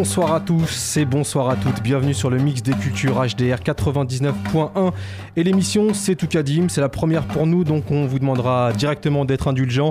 Bonsoir à tous et bonsoir à toutes. Bienvenue sur le mix des cultures HDR 99.1. Et l'émission, c'est Toukadim. C'est la première pour nous, donc on vous demandera directement d'être indulgent.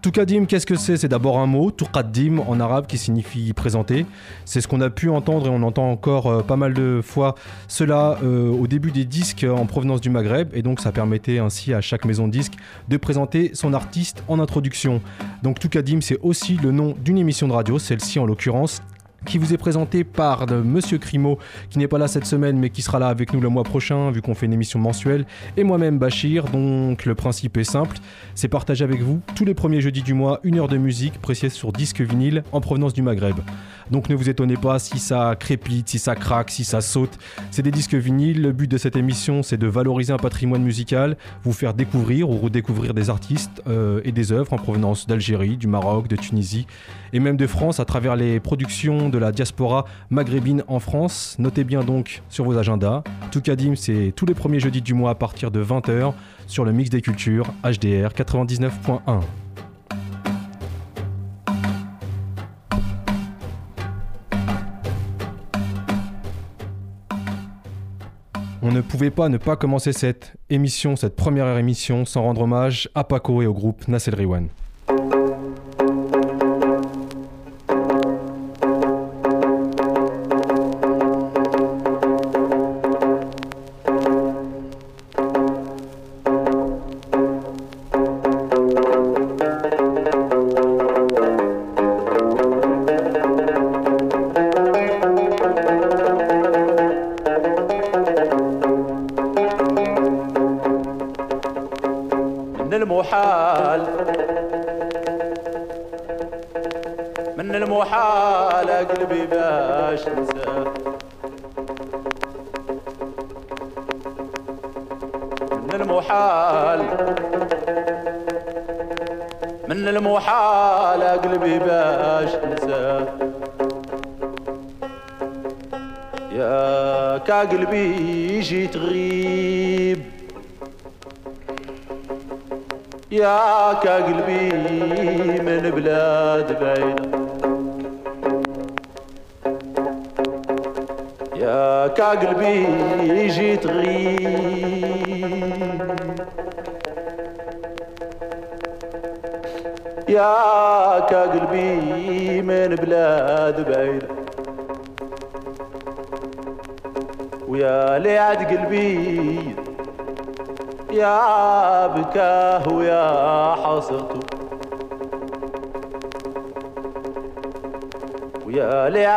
Toukadim, qu'est-ce que c'est? C'est d'abord un mot, Toukadim en arabe qui signifie présenter. C'est ce qu'on a pu entendre et on entend encore euh, pas mal de fois cela euh, au début des disques en provenance du Maghreb et donc ça permettait ainsi à chaque maison de disques de présenter son artiste en introduction. Donc Toukadim, c'est aussi le nom d'une émission de radio, celle-ci en l'occurrence qui vous est présenté par de Monsieur Crimo, qui n'est pas là cette semaine, mais qui sera là avec nous le mois prochain, vu qu'on fait une émission mensuelle, et moi-même Bachir. Donc le principe est simple, c'est partager avec vous tous les premiers jeudis du mois une heure de musique précise sur disque vinyle en provenance du Maghreb. Donc ne vous étonnez pas si ça crépite, si ça craque, si ça saute. C'est des disques vinyles. Le but de cette émission, c'est de valoriser un patrimoine musical, vous faire découvrir ou redécouvrir des artistes euh, et des œuvres en provenance d'Algérie, du Maroc, de Tunisie et même de France à travers les productions de la diaspora maghrébine en France. Notez bien donc sur vos agendas. Toukadim, c'est tous les premiers jeudis du mois à partir de 20h sur le mix des cultures HDR 99.1. On ne pouvait pas ne pas commencer cette émission, cette première émission, sans rendre hommage à Paco et au groupe Nassel Riwan.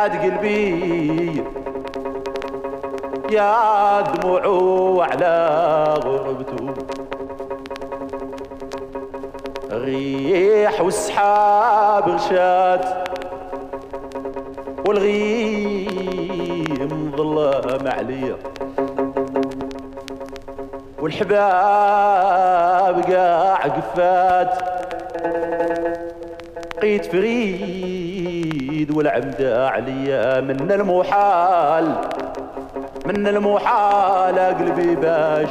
لعد قلبي يا دموعه على غربته. ريح والسحاب غشات والغيم ظلام عليا. والحباب قاع قفات. قيت فريد والعمدة عليا من المحال من المحال قلبي باش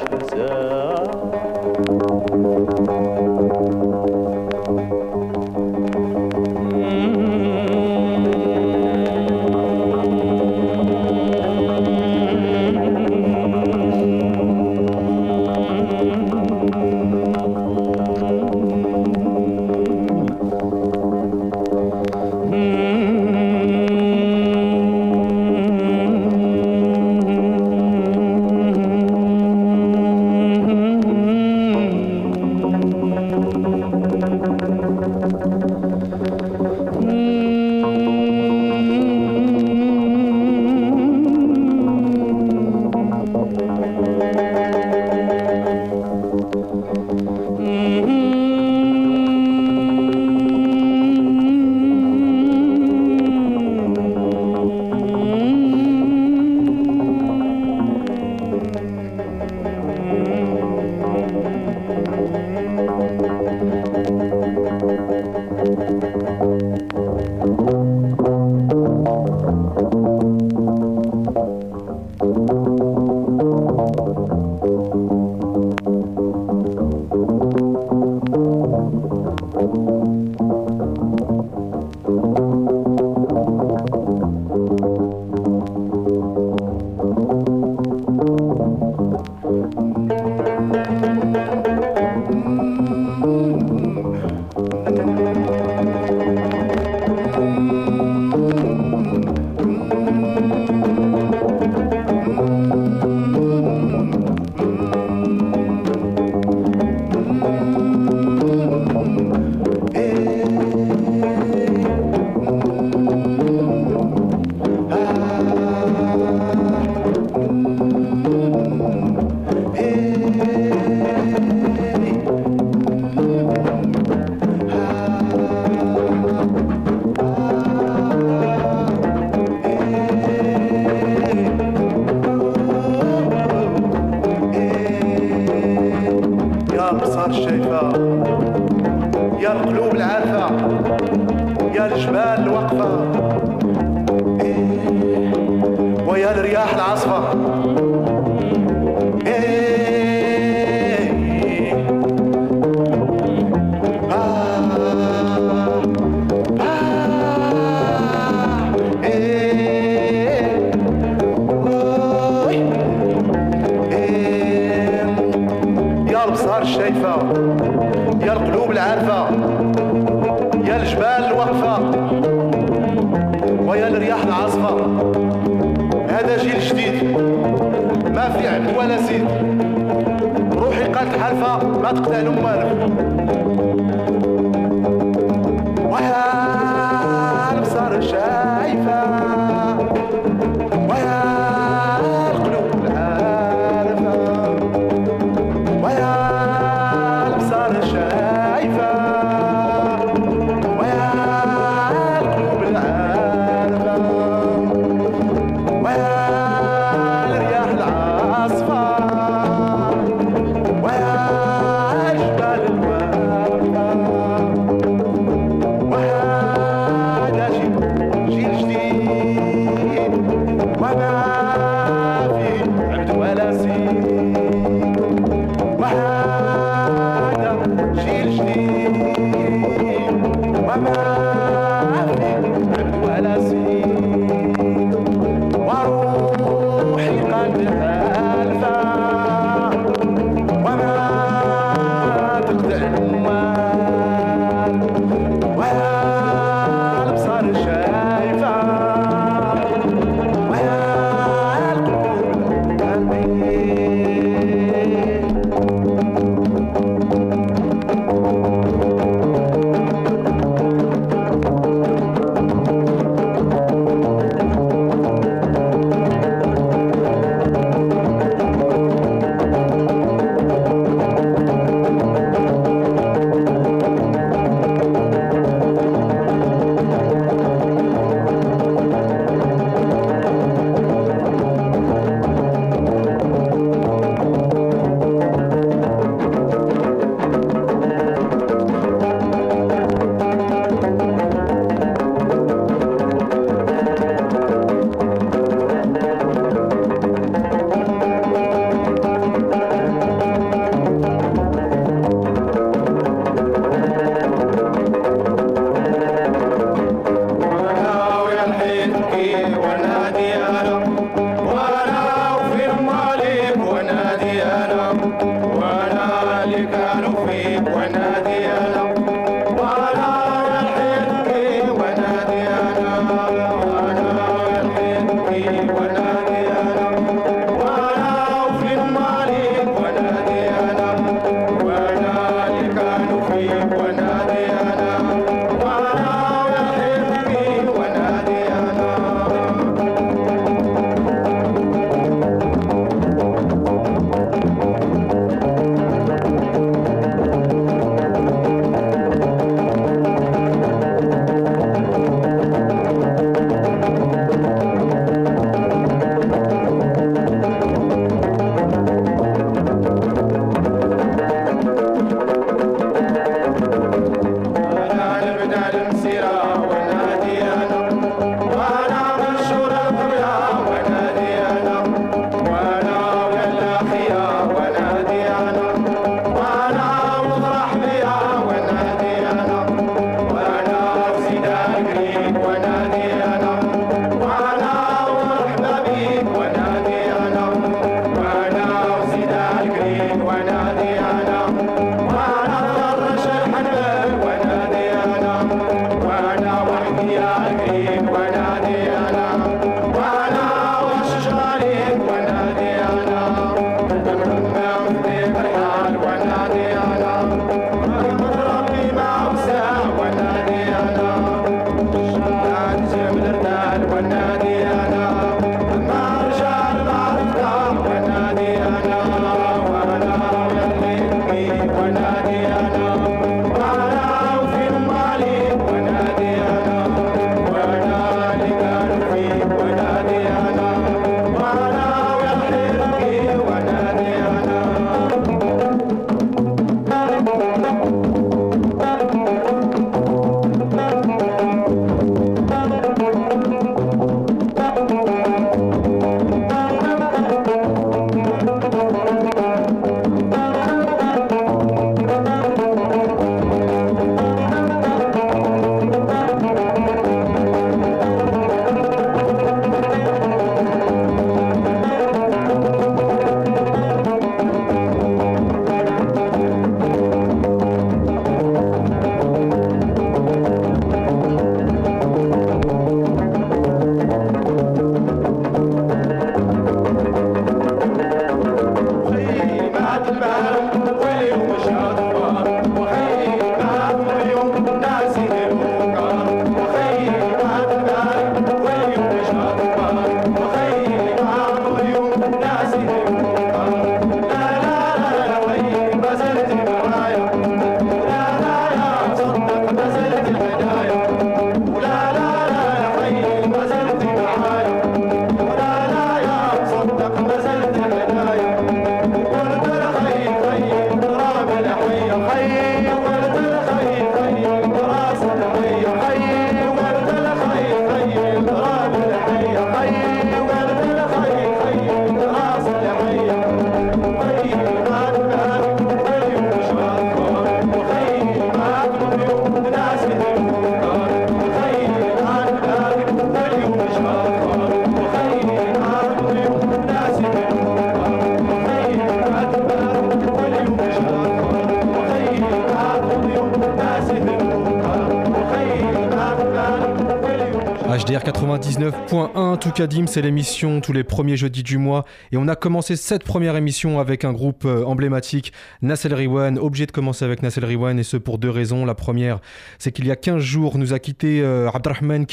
99.1 Toukadim, c'est l'émission tous les premiers jeudis du mois. Et on a commencé cette première émission avec un groupe euh, emblématique, Nassel Riwan. Obligé de commencer avec Nassel Riwan, et ce pour deux raisons. La première, c'est qu'il y a 15 jours, nous a quitté euh, Abdrahman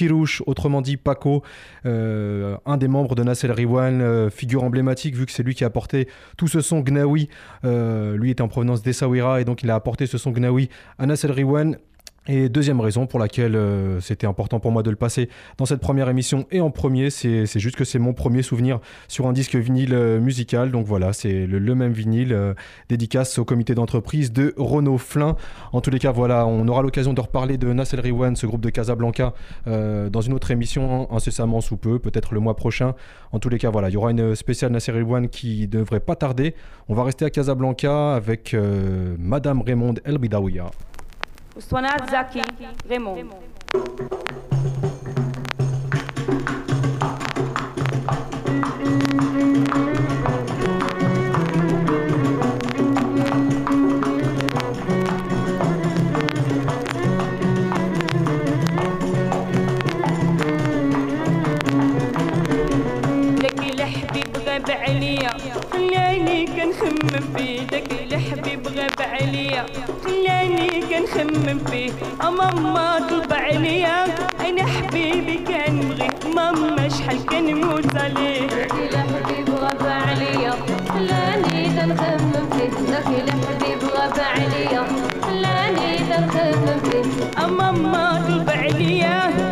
autrement dit Paco, euh, un des membres de Nassel Riwan, figure emblématique, vu que c'est lui qui a apporté tout ce son Gnawi. lui est en provenance d'Essaouira, et donc il a apporté ce son Gnawi à Nassel Riwan. Et deuxième raison pour laquelle euh, c'était important pour moi de le passer dans cette première émission et en premier, c'est juste que c'est mon premier souvenir sur un disque vinyle euh, musical. Donc voilà, c'est le, même vinyle euh, dédicace au comité d'entreprise de Renault Flin. En tous les cas, voilà, on aura l'occasion de reparler de Nassel Riwan, ce groupe de Casablanca, dans une autre émission incessamment sous peu, peut-être le mois prochain. En tous les cas, voilà, il y aura une spéciale Nassel Riwan qui devrait pas tarder. On va rester à Casablanca avec Madame Raymond El Ousmane Zaki Raymond. عليا. خلاني كنخمم فيه. ماما طلب عليا أنا حبيبي كان بغي ماما شحال كنموت عليه. داك الحبيب غاب عليا. خلاني كنخمم فيه. داك الحبيب غاب عليا. خلاني كنخمم فيه. ماما طلب عليا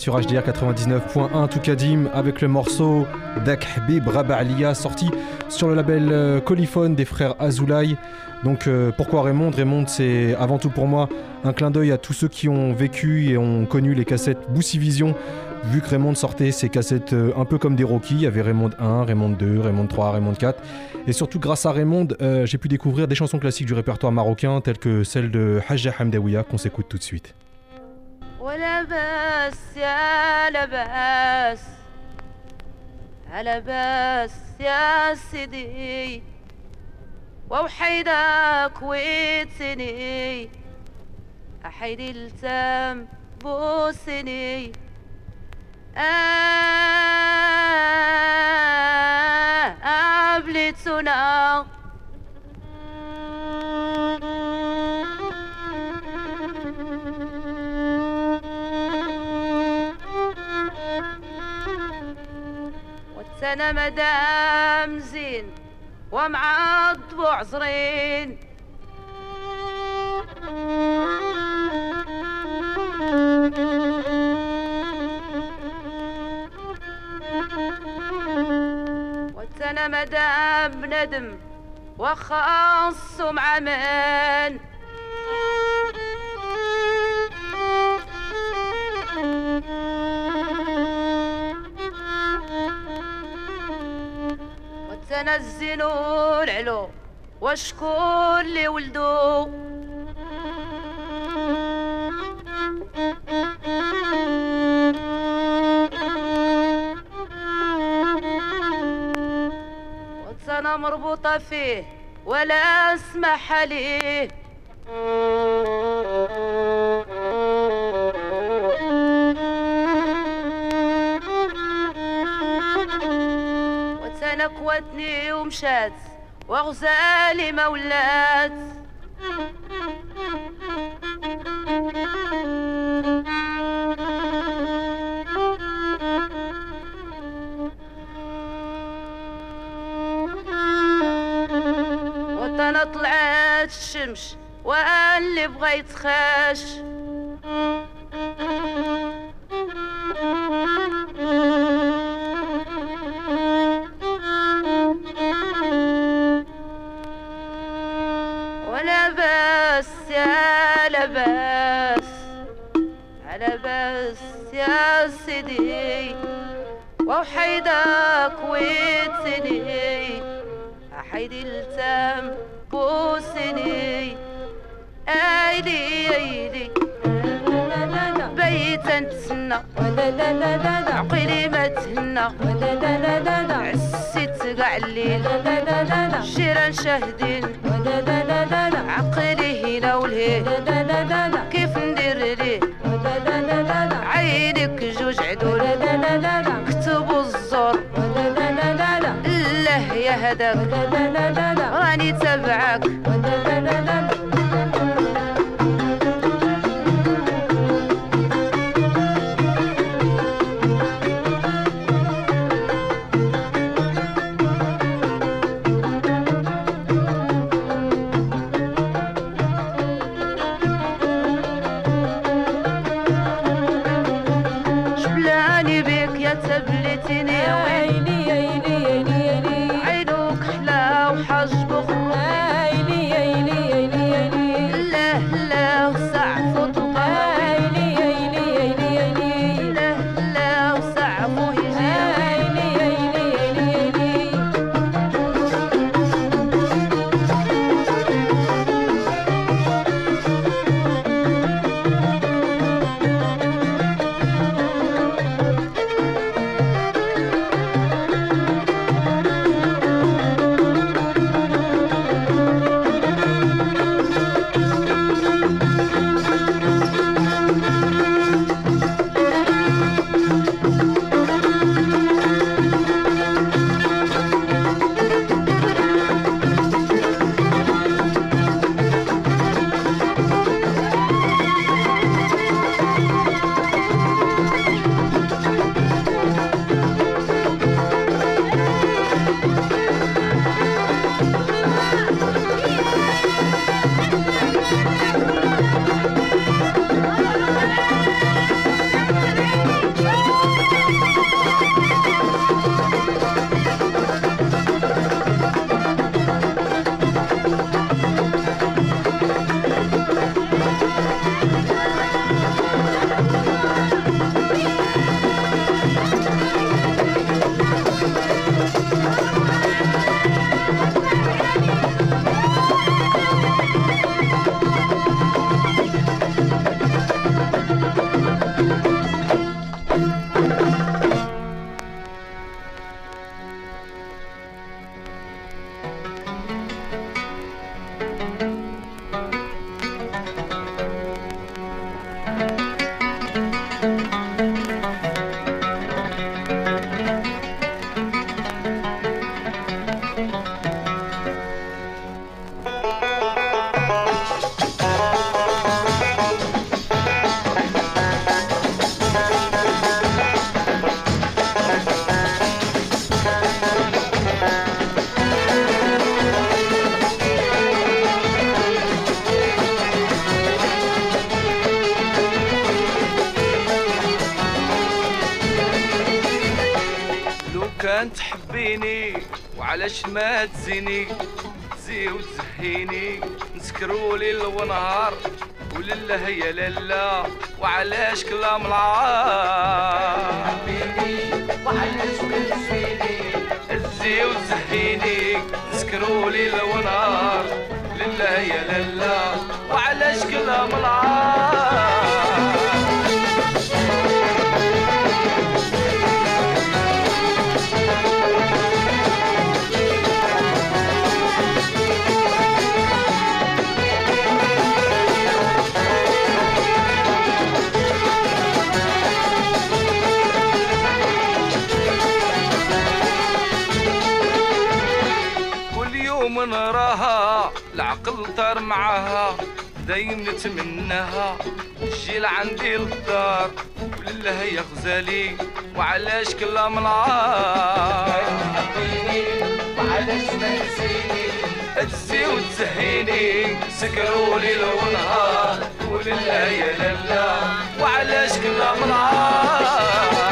sur HDR 99.1 Toukadim avec le morceau Dak Habib Raba'aliya sorti sur le label euh, Coliphone des frères Azoulay. Donc euh, pourquoi Raymond? Raymond c'est avant tout pour moi un clin d'œil à tous ceux qui ont vécu et ont connu les cassettes Boussy Vision vu que Raymond sortait ses cassettes euh, un peu comme des Rocky, il y avait Raymond 1, Raymond 2, Raymond 3, Raymond 4 et surtout grâce à Raymond j'ai pu découvrir des chansons classiques du répertoire marocain telles que celle de Hajja Hamdawiya qu'on s'écoute tout de suite. ولا بس يا لباس على بس يا سيدي. ووحيدك ويتسني أحيدي التام بوسني. آه قبلتنا والسنة مدام زين ومعض وعزرين والسنة مدام ندم وخاص مع من وتنزلوا العلو وشكون اللي ولدو وتنا مربوطة فيه ولا أسمح عليه وتنكوتني ومشات وغزالي ما ولات. وتنا طلعت الشمس واللي بغى يتخاش ولا كان تحبيني وعلاش ما تزيني؟ زي وتزهيني نسكروا ليل ونهار ولله يا لالا وعلاش كلام العار؟ وعلاش ما تزيني؟ زي وتزهيني نسكروا ليل ونهار لله يا لالا وعلاش كلام العار؟ معاها دايم نتمناها تجي لعندي للدار ولله يا غزالي وعلاش كلام العار وعلاش ما تزيني تزي وتزهيني سكروا ليل ونهار ولله يا لالا وعلاش كلام العار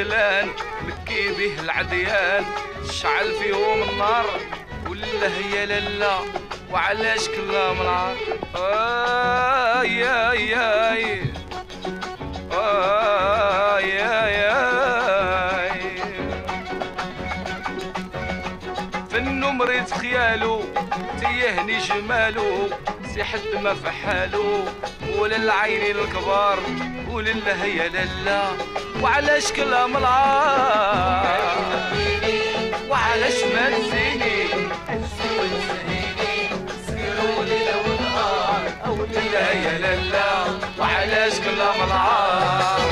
الغزلان مكي به العديان. شعل فيهم النار ولا هي لالا وعلاش كلها منار؟ آي آي آي. آي آي آي. فنو مريض خيالو تيهني جمالو سي حد ما في حالو ولا العينين الكبار ولا هي لالا وعلاش كلها ملعار وعلاش ما نسيني لا يا لالا وعلاش كلها ملعار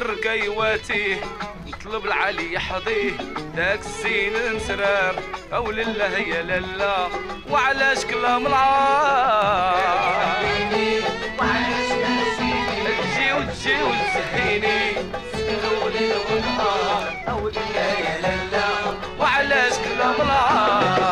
والسر قيواتيه نطلب العلي يحظيه داك الزين المسرار أو لله يا لله. وعلاش كلام العار تجي وتجي وتزهيني وعلاش كلام العار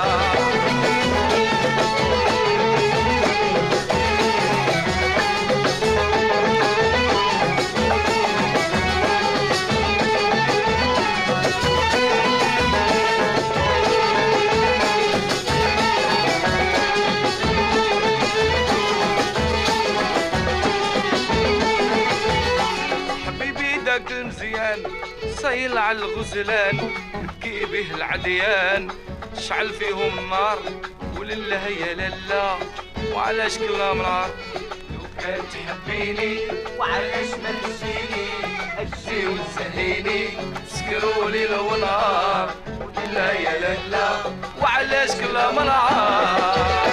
على الغزلان بكي به العديان. شعل فيهم النار ولله يا لالا وعلاش كلها نار لو كان تحبيني. وعلاش ما تجيني أجي وتسهيني سكروا لي لو نهار ولله يا لالا وعلاش كلها نار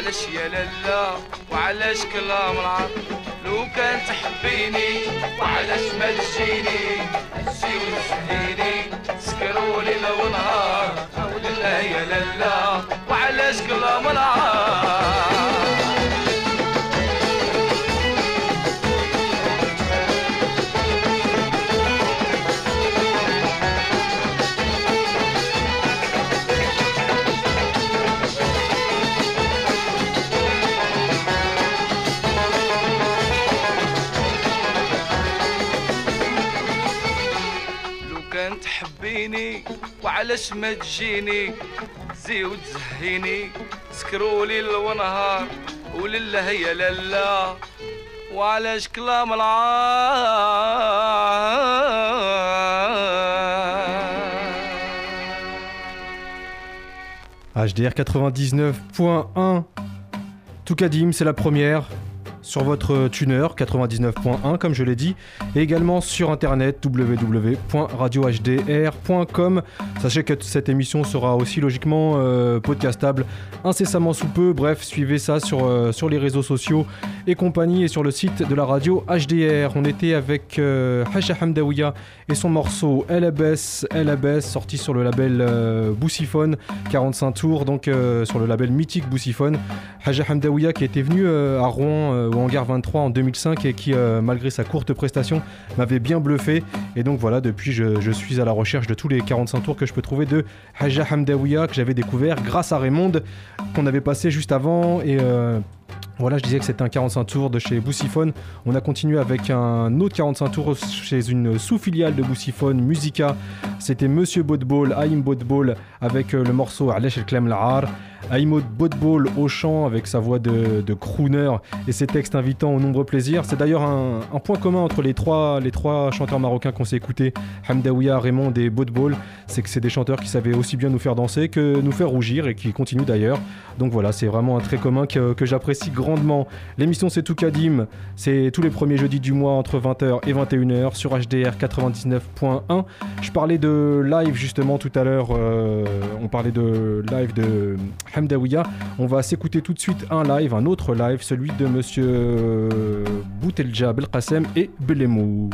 وعلاش يا لالا؟ وعلاش كلام نار لو كان تحبيني وعلاش ما تجيني؟ تجي وتسهيني سكرولي لو نهار. لا يا لالا وعلاش كلام نار وعلاش ما تجيني زي وتزهيني سكروا ليل ونهار ولله يا لالا وعلاش كلام العار HDR 99.1 Toukadim, c'est la première sur votre tuner 99.1 comme je l'ai dit et également sur internet www.radiohdr.com sachez que cette émission sera aussi logiquement euh, podcastable incessamment sous peu. Bref suivez ça sur, euh, sur les réseaux sociaux et compagnie et sur le site de la radio HDR on était avec euh, Hamdawiya et son morceau LABS LABS sorti sur le label euh, Boussiphone 45 tours donc sur le label mythique Boussiphone. Haja Hamdawiya qui était venu à Rouen Hangar 23 en 2005 et qui euh, malgré sa courte prestation m'avait bien bluffé. Et donc voilà depuis je, je suis à la recherche de tous les 45 tours que je peux trouver de Haja Hamdawiya que j'avais découvert grâce à Raymond qu'on avait passé juste avant. Et euh, Voilà, je disais que c'était un 45 tours de chez Boussiphone. On a continué avec un autre 45 tours chez une sous-filiale de Boussiphone, Musica. C'était Monsieur Bodball, Aïm Bodball, avec euh, le morceau Alesh El Klem Lahar. Aïm Bodball au chant avec sa voix de, crooner et ses textes invitant au nombreux plaisirs. C'est d'ailleurs un, point commun entre les trois, les trois chanteurs marocains qu'on s'est écoutés, Hamdaouia, Raymond et Bodball. C'est que c'est des chanteurs qui savaient aussi bien nous faire danser que nous faire rougir et qui continuent d'ailleurs. Donc voilà, c'est vraiment un trait commun que, que j'apprécie grandement. L'émission c'est tout Kadim, c'est tous les premiers jeudis du mois entre 20h et 21h sur HDR 99.1. Je parlais de live justement tout à l'heure, euh, on parlait de live de Hamdaouia. On va s'écouter tout de suite un live, un autre live, celui de monsieur Boutelja Belkacem et Belemou.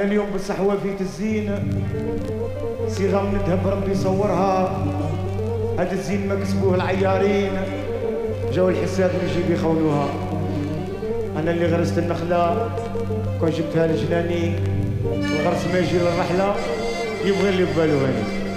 أنا اليوم بالصحوة فيت الزين صيغة من ذهب ربي صورها. هذا الزين ما كسبوه العيارين. جاو الحساب يجي بيخونوها أنا اللي غرست النخلة. كون جبتها لجناني. الغرس ما يجي للرحلة. يبغي اللي ببالو هاني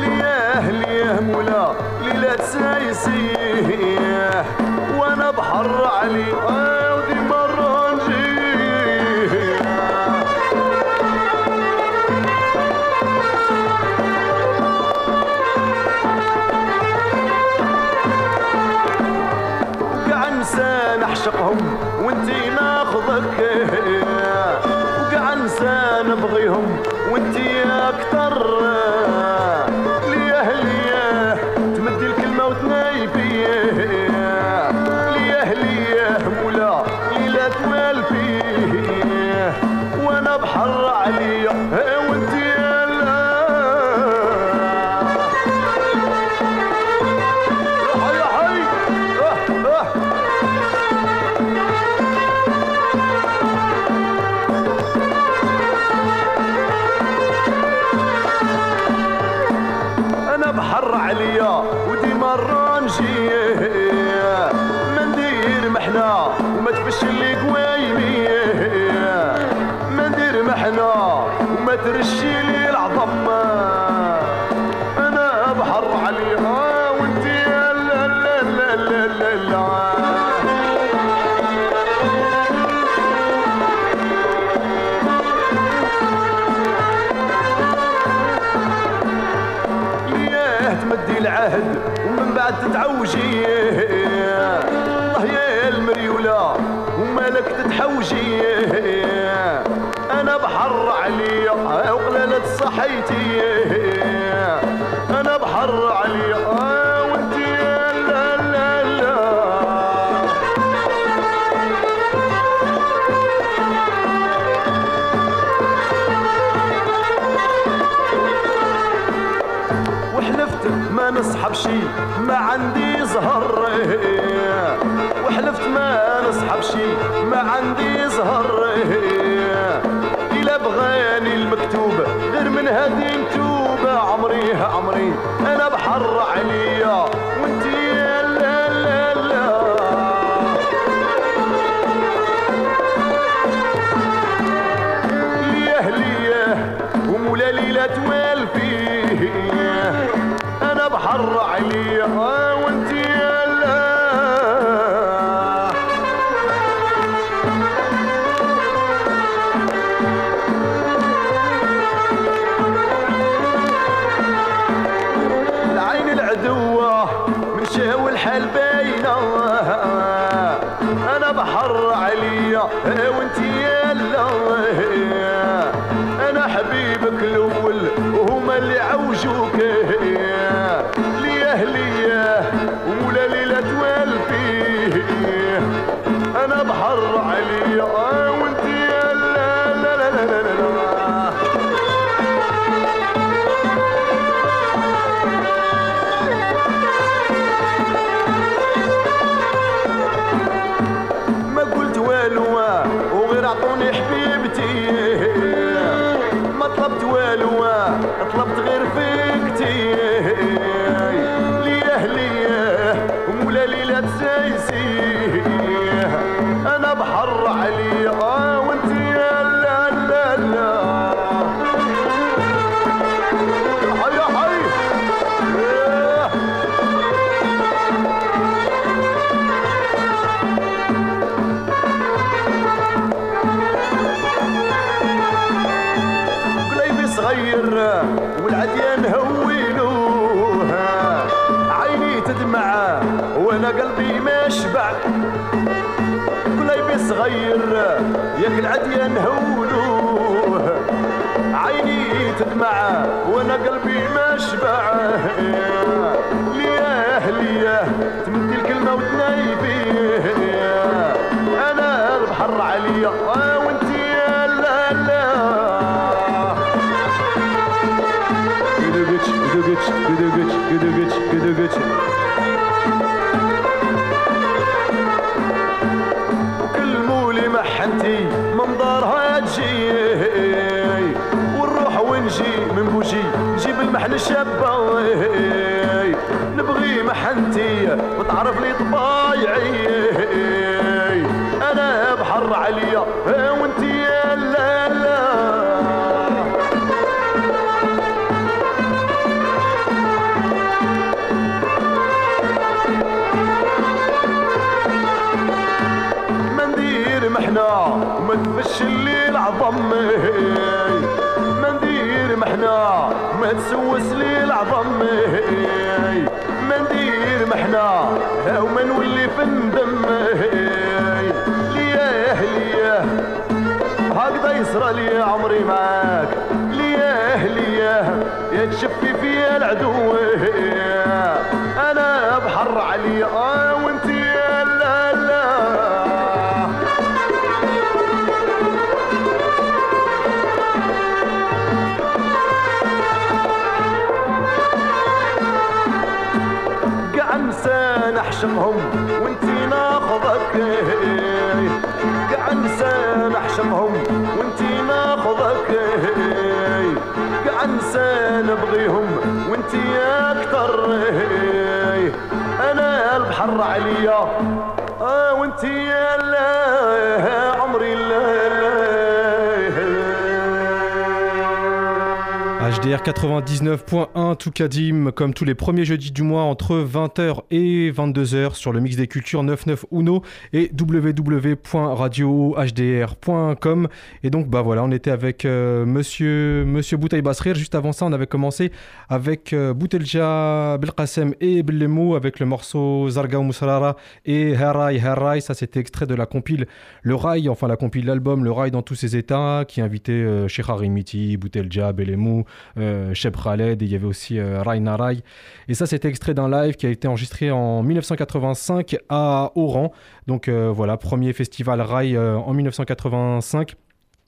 ليه ليه ليه مولا ليلة سايسيه وأنا بحر عليه بهيتي أنا بحر علي آه، وأنتي لا لا وحلفت ما نصحب شي ما عندي زهر. وحلفت ما نصحب شي ما عندي زهر. إلا بغاني المكتوب من هذه انتوبه عمري عمري أنا بحر عليا هويلوه عيني تدمع وأنا قلبي ما شبع قليبي صغير ياك العديان هولوه عيني تدمع وأنا قلبي ما شبع ليه ليه محنتي وتعرف لي يصرى لي عمري معاك. ليه ليه يا تشفي فيا العدو؟ أنا بحر علي آه نبغيهم وانتي أكتر أنا البحر عليا. آه وانتي لا HDR 99.1 Toukadim, comme tous les premiers jeudis du mois entre 20h et 22h sur le mix des cultures 99 Uno et www.radiohdr.com. Et donc, bah voilà, on était avec euh, monsieur, monsieur Boutaï Basrir. Juste avant ça, on avait commencé avec euh, Boutelja Belkasem et Bellemou avec le morceau Zarga Mousrara et Harai Harai. Ça, c'était extrait de la compile Le Rail, enfin la compile l'album Le Rail dans tous ses états qui invitait euh, Sheikh Harimiti, Boutelja, Sheb Khaled et il y avait aussi euh, Rai Narai. Et ça, c'était extrait d'un live qui a été enregistré en 1985 à Oran. Donc euh, voilà, premier festival Rai euh, en 1985.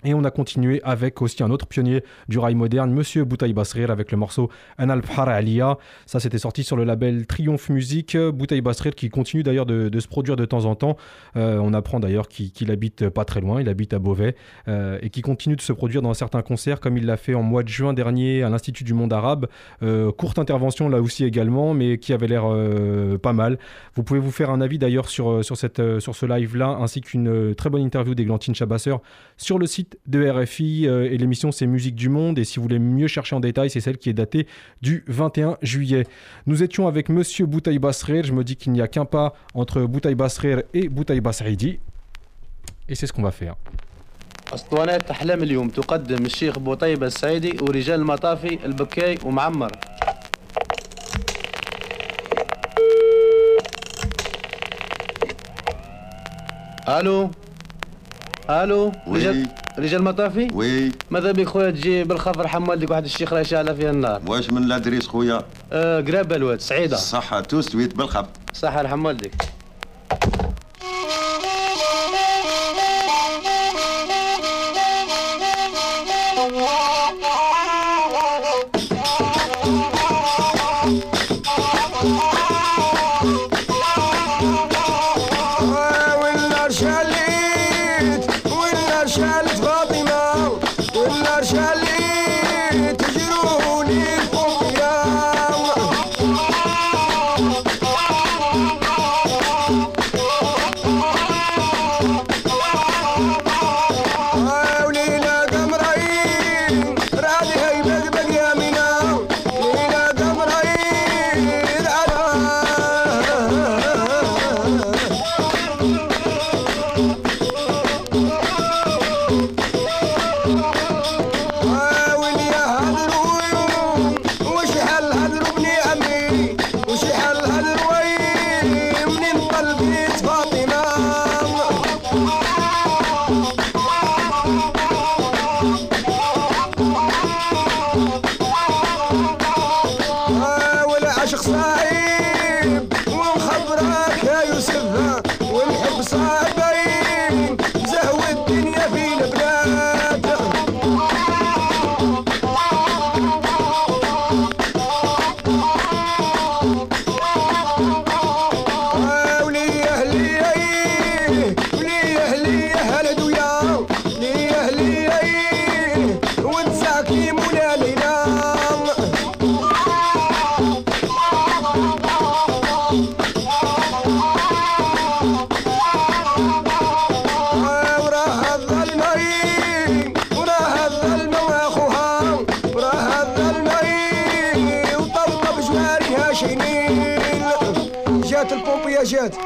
Et on a continué avec aussi un autre pionnier du rail moderne, Monsieur Boutaï Basrir, avec le morceau Anal Bhar Aliya. Ça, c'était sorti sur le label Triomphe Musique. Boutaï Basrir qui continue d'ailleurs de, se produire de temps en temps. Euh, on apprend d'ailleurs qu'il habite pas très loin, il habite à Beauvais, euh, et qui continue de se produire dans certains concerts, comme il l'a fait en mois de juin dernier à l'Institut du Monde Arabe. Euh, courte intervention là aussi également, mais qui avait l'air pas mal. Vous pouvez vous faire un avis d'ailleurs sur, sur, cette, sur ce live-là, ainsi qu'une très bonne interview d'Églantine Chabasseur sur le site de RFI. euh, et l'émission, c'est Musique du Monde. Et si vous voulez mieux chercher en détail, c'est celle qui est datée du 21 juillet. Nous étions avec Monsieur Boutaï Basrir. Je me dis qu'il n'y a qu'un pas entre Boutaï Basrir et Boutaï Basridi. Et c'est ce qu'on va faire. اسطوانات احلام اليوم تقدم الشيخ بوطيبه السعيدي ورجال المطافي البكاي ومعمر الو الو وي رجال رجال مطافي وي. ماذا بك خويا تجي بالخفر حمال ديك واحد الشيخ راه شاعله فيها النار. واش من لادريس خويا؟ آه قرابة الواد سعيدة. صحة توست ويت بالخفر صحة الحمال ديك. viajante.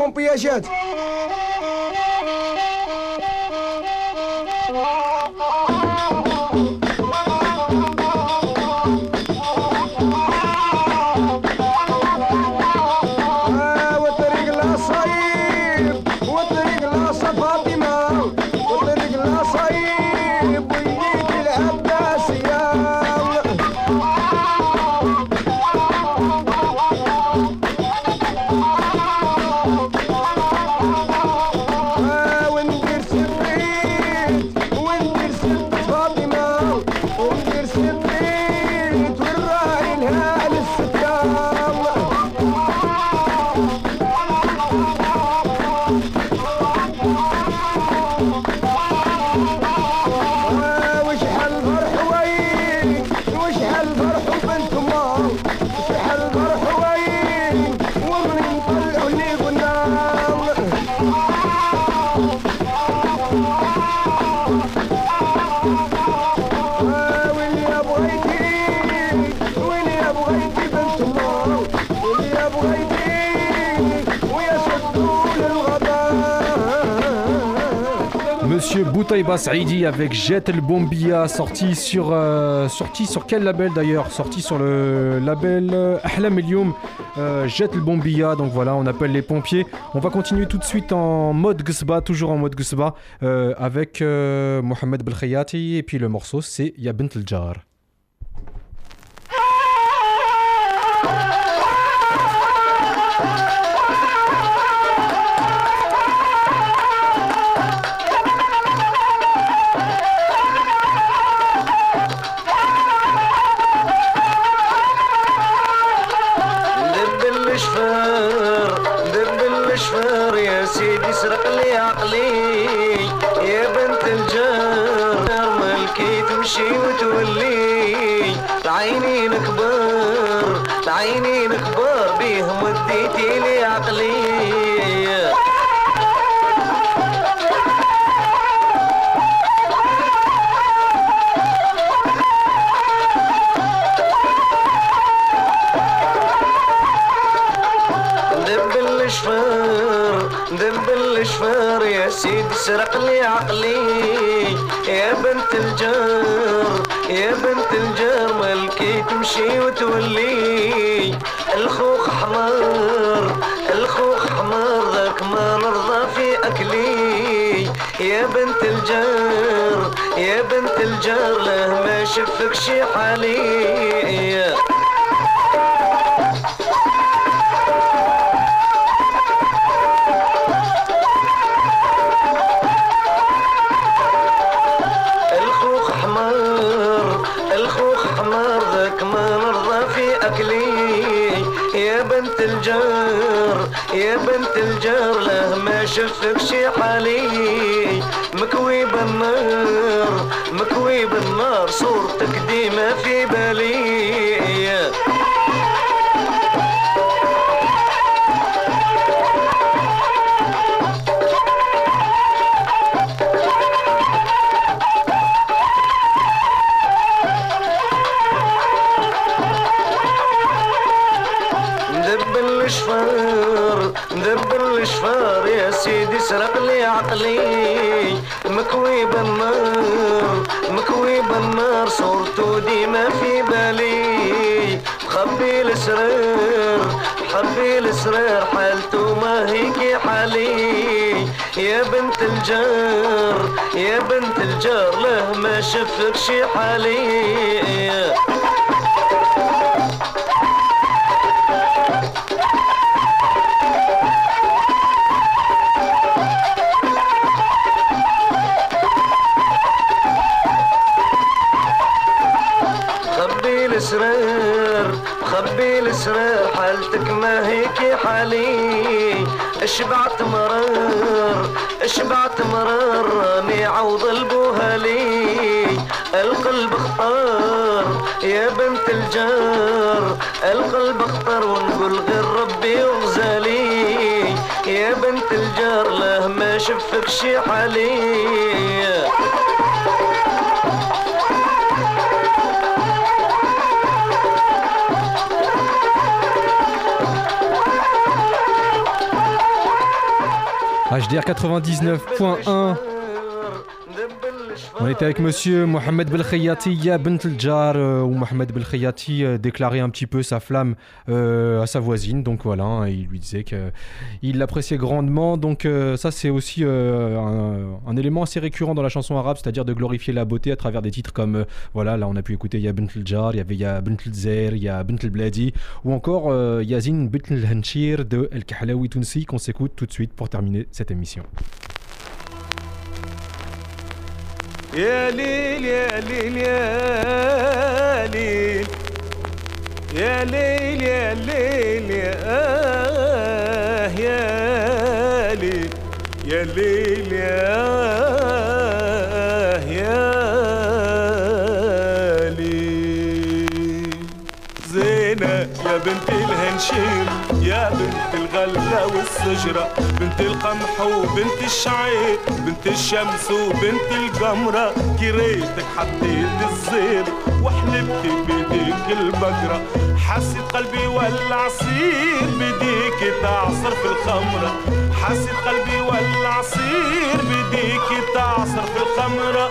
acompanha a gente. Saidi avec Jet El Bombia, sorti sur, euh, sur quel label d'ailleurs? Sorti sur le label euh, Ahlam Elium, euh, Jet El Bombia, donc voilà, on appelle les pompiers. On va continuer tout de suite en mode Gsba, toujours en mode Gsba, euh, avec Mohamed Belkhayati, et puis le morceau c'est Ya Bint El Jar. بنت الجار يا بنت الجار له ما شفك شي حالي. بالنار صورتك ديما في بالي. يا سيدي سرق لي عقلي مكوي بالنار مكوي بالنار صورته ديما في بالي. مخبي الاسرار مخبي الاسرار حالته ما هيك حالي. يا بنت الجار يا بنت الجار له ما شفك شي حالي. حالي اشبعت مرار اشبعت مرار راني عوض البوهالي القلب اختار يا بنت الجار. القلب اختار ونقول غير ربي وغزالي. يا بنت الجار له ما شفك شي حالي HDR 99.1. Était avec monsieur Mohamed Belkhayati, Ya Bent Jar, euh, où Mohamed Belkhayati euh, déclarait un petit peu sa flamme euh, à sa voisine. Donc voilà, hein, il lui disait qu'il l'appréciait grandement. Donc ça, c'est aussi un, élément assez récurrent dans la chanson arabe, c'est-à-dire de glorifier la beauté à travers des titres comme, voilà, là on a pu écouter Ya Bent Jar, il y avait Ya Bent Zer, il y a Bent Bladi, ou encore Yazin Bent Hanchir de El Kahlaoui Tounsi qu'on s'écoute tout de suite pour terminer cette émission. يا ليل يا ليل يا ليل. يا ليل يا ليل يا آه يا ليل. يا ليل يا آه يا بنت الهنشير يا بنت الغلة والسجرة بنت القمح وبنت الشعير بنت الشمس وبنت القمرة كريتك حطيت الزير وحلبت بيديك البقرة. حسيت قلبي ولع عصير بديك تعصر في الخمرة. حسيت قلبي ولع عصير بديك تعصر والشجرة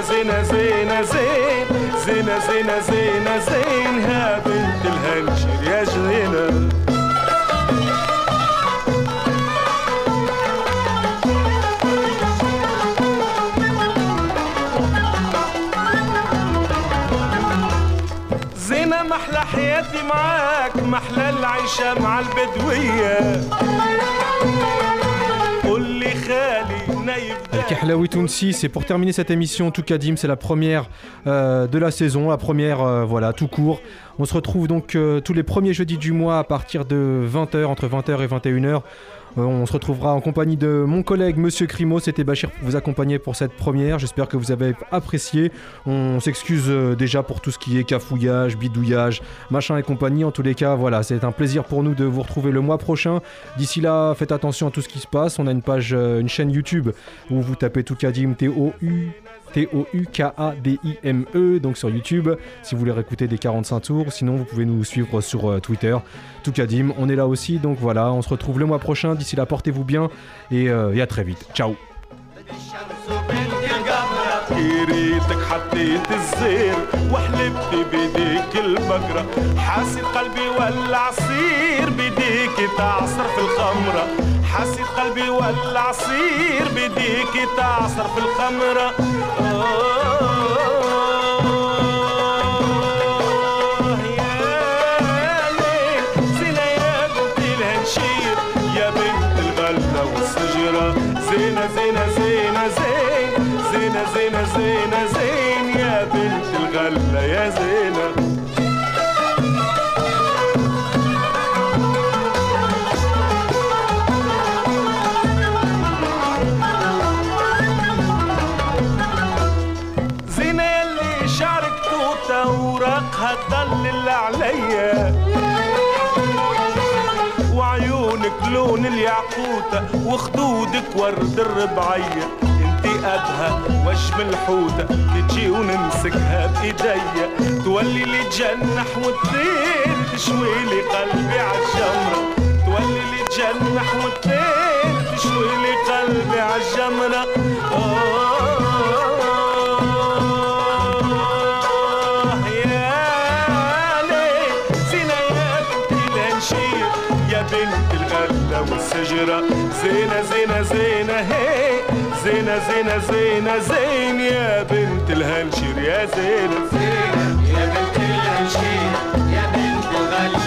زينة زينة زينة زين. زينة زينة زينة زين. ها بنت الهنشر يا جنينة. زينة محلى حياتي معاك محلى العيشة مع البدوية. Tounsi, c'est pour terminer cette émission Toukadim, c'est la première euh, de la saison, la première, euh, voilà, tout court. On se retrouve donc euh, tous les premiers jeudis du mois à partir de 20h, entre 20h et 21h. Euh, on se retrouvera en compagnie de mon collègue Monsieur Crimo. C'était Bachir pour vous accompagner pour cette première. J'espère que vous avez apprécié. On s'excuse euh, déjà pour tout ce qui est cafouillage, bidouillage, machin et compagnie. En tous les cas, voilà, c'est un plaisir pour nous de vous retrouver le mois prochain. D'ici là, faites attention à tout ce qui se passe. On a une page, euh, une chaîne YouTube où vous tapez Toukadim T-O-U. T-O-U-K-A-D-I-M-E, donc sur YouTube, si vous voulez réécouter des 45 tours. Sinon, vous pouvez nous suivre sur euh, Twitter, Toukadim. On est là aussi, donc voilà, on se retrouve le mois prochain. D'ici là, portez-vous bien et, euh, et à très vite. Ciao ريتك حطيت الزير وحلبت بيديك البقرة حاسد قلبي ولا عصير بيديك تعصر في الخمرة حاسد قلبي ولا عصير بيديك تعصر في الخمرة آه زينة زينة زينة زين زينة زينة زينة زين يا بنت الغلة يا زينة. وخدودك ورد الربعية. انتي قدها وجم الحوتة تجي ونمسكها بإيديا. تولي لي تجنح وتطير تشوي لي قلبي عالجمرة تولي لي تجنح وتطير تشوي لي قلبي عالجمرة آه والسجرة زينة زينة زينة هي. زينة زينة زينة زين يا بنت الهنشير يا زينة. زينة يا بنت الهنشير يا بنت الغلة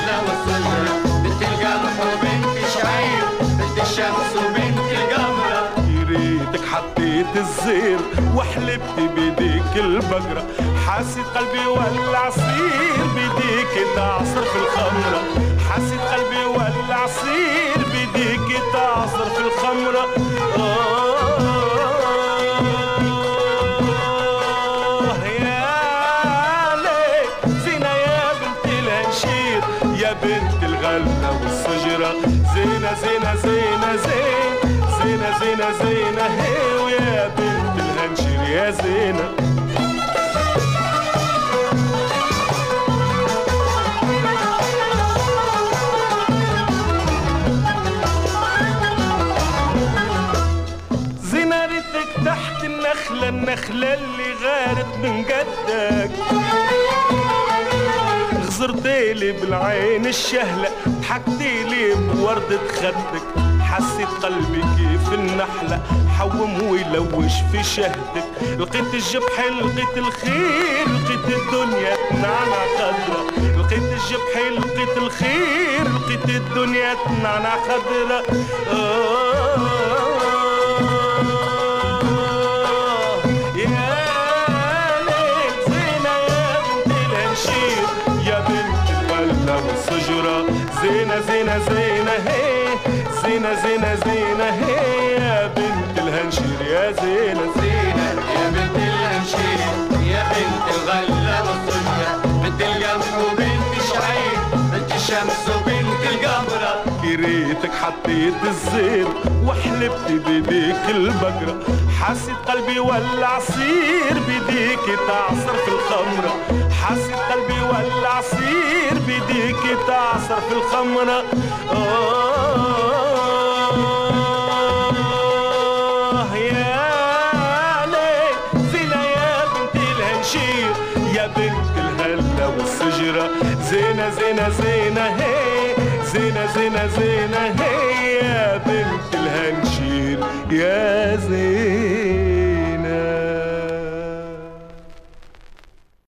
بنت القمح وبنت شعير بنت الشمس وبنت القمرة. ريتك حطيت الزير وحلبت بيديك البقرة. حاسد قلبي ولا عصير بيديك تعصر في الخمرة. حاسد قلبي ولا عصير بيديك تعصر في الخمرة. آه يا ليل زينة يا بنت الهنشير يا بنت الغلة والسجرة زينة زينة زينة زين زينة زينة زينة هي ويا بنت الهنشير يا زينة زينة. النخلة اللي غارت من جدك غزرتيلي بالعين الشهلة ضحكتيلي بوردة خدك حسيت قلبي كيف النحلة حوم ويلوش في شهدك. لقيت الجبح لقيت الخير لقيت الدنيا تنعنع خضرة. لقيت الجبح لقيت الخير لقيت الدنيا تنعنع خضرة. آه. زينة زينة زينة هي يا بنت الهنشير يا زينة. زينة يا بنت الهنشير يا بنت الغلة والسجرة بنت القمح وبنت شعير بنت الشمس وبنت القمرة. كريتك حطيت الزير وحلبت بيديك البقرة. حاسد قلبي ولا عصير بيديك تعصر في الخمرة. حاسد قلبي ولا عصير بيديك تعصر في الخمرة. آه.